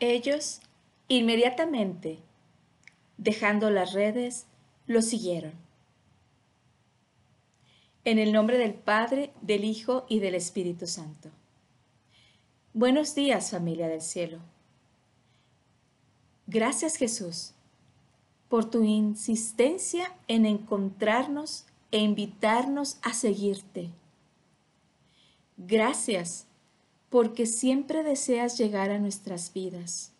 Ellos, inmediatamente, dejando las redes, lo siguieron. En el nombre del Padre, del Hijo y del Espíritu Santo. Buenos días familia del cielo. Gracias Jesús por tu insistencia en encontrarnos e invitarnos a seguirte. Gracias porque siempre deseas llegar a nuestras vidas.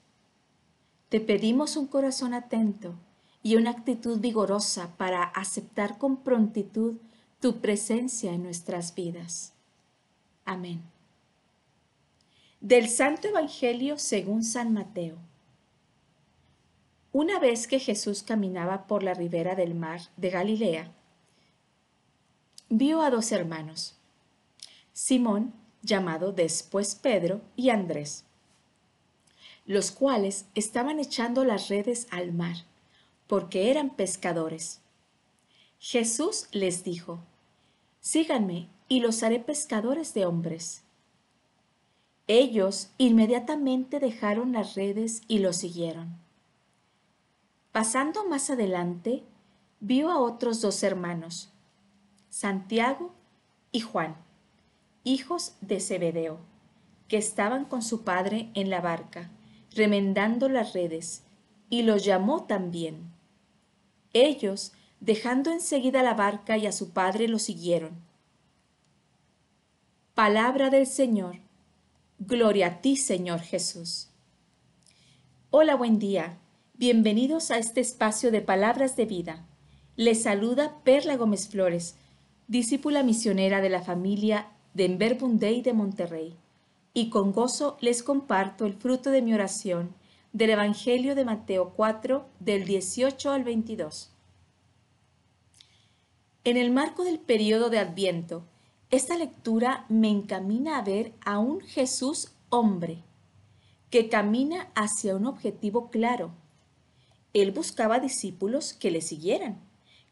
Te pedimos un corazón atento y una actitud vigorosa para aceptar con prontitud tu presencia en nuestras vidas. Amén. Del Santo Evangelio según San Mateo. Una vez que Jesús caminaba por la ribera del mar de Galilea, vio a dos hermanos, Simón, llamado después Pedro, y Andrés, los cuales estaban echando las redes al mar, porque eran pescadores. Jesús les dijo, Síganme y los haré pescadores de hombres. Ellos inmediatamente dejaron las redes y lo siguieron. Pasando más adelante, vio a otros dos hermanos, Santiago y Juan, hijos de Zebedeo, que estaban con su padre en la barca, remendando las redes, y los llamó también. Ellos, dejando enseguida la barca y a su padre, lo siguieron. Palabra del Señor. Gloria a ti, Señor Jesús. Hola, buen día. Bienvenidos a este espacio de palabras de vida. Les saluda Perla Gómez Flores discípula misionera de la familia de Enverbundey de Monterrey, y con gozo les comparto el fruto de mi oración del Evangelio de Mateo 4, del 18 al 22. En el marco del periodo de Adviento, esta lectura me encamina a ver a un Jesús hombre, que camina hacia un objetivo claro. Él buscaba discípulos que le siguieran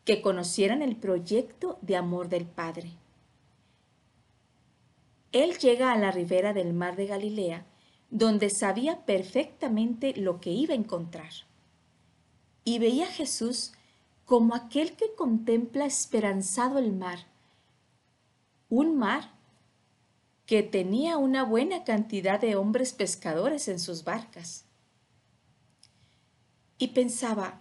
que conocieran el proyecto de amor del Padre. Él llega a la ribera del mar de Galilea, donde sabía perfectamente lo que iba a encontrar. Y veía a Jesús como aquel que contempla esperanzado el mar, un mar que tenía una buena cantidad de hombres pescadores en sus barcas. Y pensaba,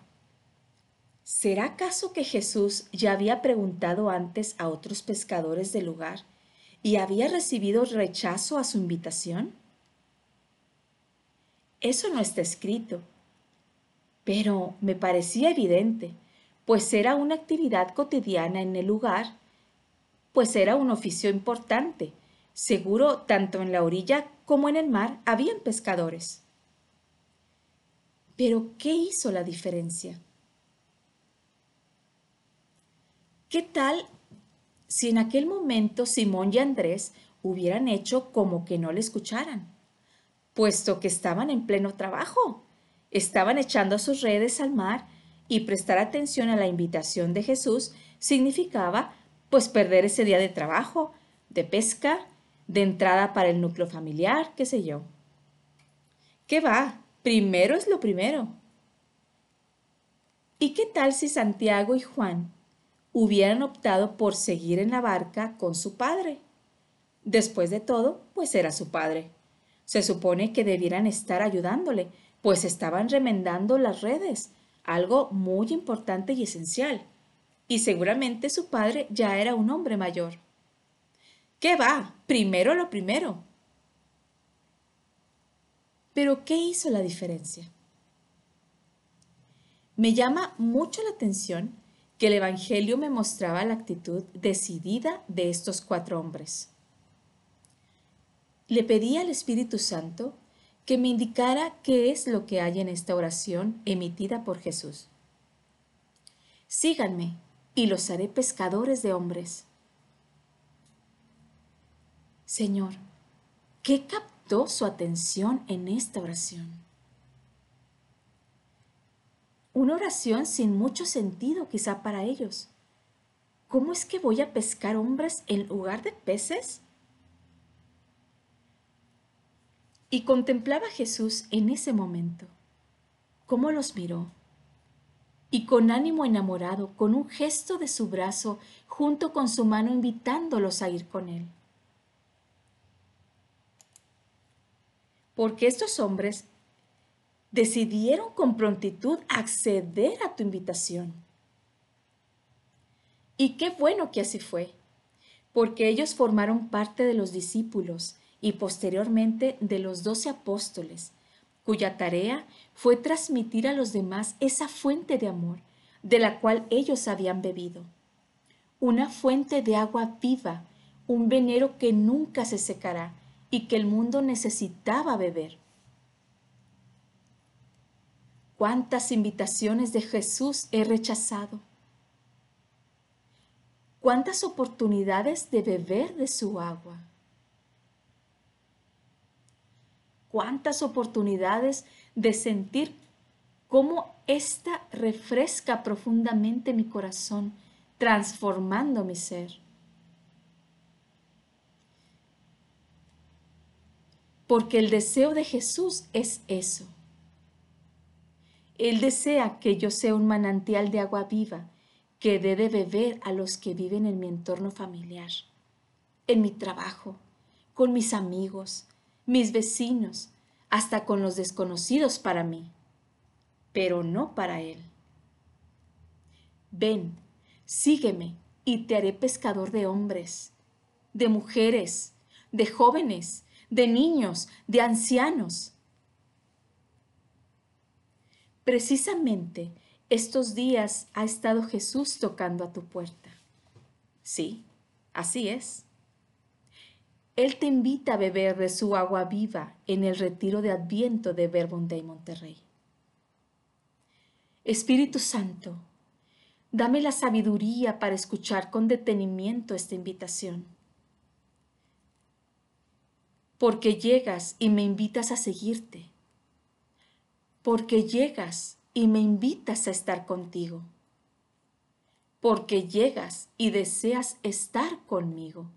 ¿Será acaso que Jesús ya había preguntado antes a otros pescadores del lugar y había recibido rechazo a su invitación? Eso no está escrito, pero me parecía evidente, pues era una actividad cotidiana en el lugar, pues era un oficio importante. Seguro tanto en la orilla como en el mar habían pescadores. Pero, ¿qué hizo la diferencia? ¿Qué tal si en aquel momento Simón y Andrés hubieran hecho como que no le escucharan? Puesto que estaban en pleno trabajo, estaban echando sus redes al mar y prestar atención a la invitación de Jesús significaba pues perder ese día de trabajo, de pesca, de entrada para el núcleo familiar, qué sé yo. ¿Qué va? Primero es lo primero. ¿Y qué tal si Santiago y Juan hubieran optado por seguir en la barca con su padre. Después de todo, pues era su padre. Se supone que debieran estar ayudándole, pues estaban remendando las redes, algo muy importante y esencial. Y seguramente su padre ya era un hombre mayor. ¿Qué va? Primero lo primero. Pero ¿qué hizo la diferencia? Me llama mucho la atención que el Evangelio me mostraba la actitud decidida de estos cuatro hombres. Le pedí al Espíritu Santo que me indicara qué es lo que hay en esta oración emitida por Jesús. Síganme y los haré pescadores de hombres. Señor, ¿qué captó su atención en esta oración? Una oración sin mucho sentido quizá para ellos. ¿Cómo es que voy a pescar hombres en lugar de peces? Y contemplaba Jesús en ese momento cómo los miró. Y con ánimo enamorado, con un gesto de su brazo, junto con su mano invitándolos a ir con él. Porque estos hombres decidieron con prontitud acceder a tu invitación. Y qué bueno que así fue, porque ellos formaron parte de los discípulos y posteriormente de los doce apóstoles, cuya tarea fue transmitir a los demás esa fuente de amor de la cual ellos habían bebido. Una fuente de agua viva, un venero que nunca se secará y que el mundo necesitaba beber. ¿Cuántas invitaciones de Jesús he rechazado? ¿Cuántas oportunidades de beber de su agua? ¿Cuántas oportunidades de sentir cómo ésta refresca profundamente mi corazón, transformando mi ser? Porque el deseo de Jesús es eso él desea que yo sea un manantial de agua viva que dé de beber a los que viven en mi entorno familiar, en mi trabajo, con mis amigos, mis vecinos, hasta con los desconocidos para mí, pero no para Él. Ven, sígueme y te haré pescador de hombres, de mujeres, de jóvenes, de niños, de ancianos Precisamente estos días ha estado Jesús tocando a tu puerta. Sí, así es. Él te invita a beber de su agua viva en el retiro de Adviento de Verbum Dei Monterrey. Espíritu Santo, dame la sabiduría para escuchar con detenimiento esta invitación. Porque llegas y me invitas a seguirte porque llegas y me invitas a estar contigo, porque llegas y deseas estar conmigo.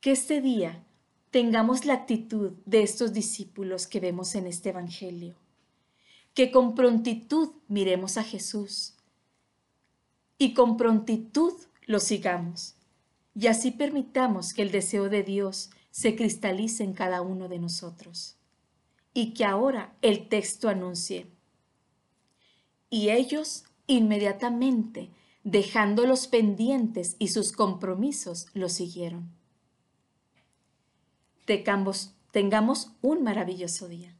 Que este día tengamos la actitud de estos discípulos que vemos en este Evangelio, que con prontitud miremos a Jesús. Y con prontitud lo sigamos, y así permitamos que el deseo de Dios se cristalice en cada uno de nosotros y que ahora el texto anuncie. Y ellos inmediatamente, dejando los pendientes y sus compromisos, lo siguieron. Tengamos, tengamos un maravilloso día.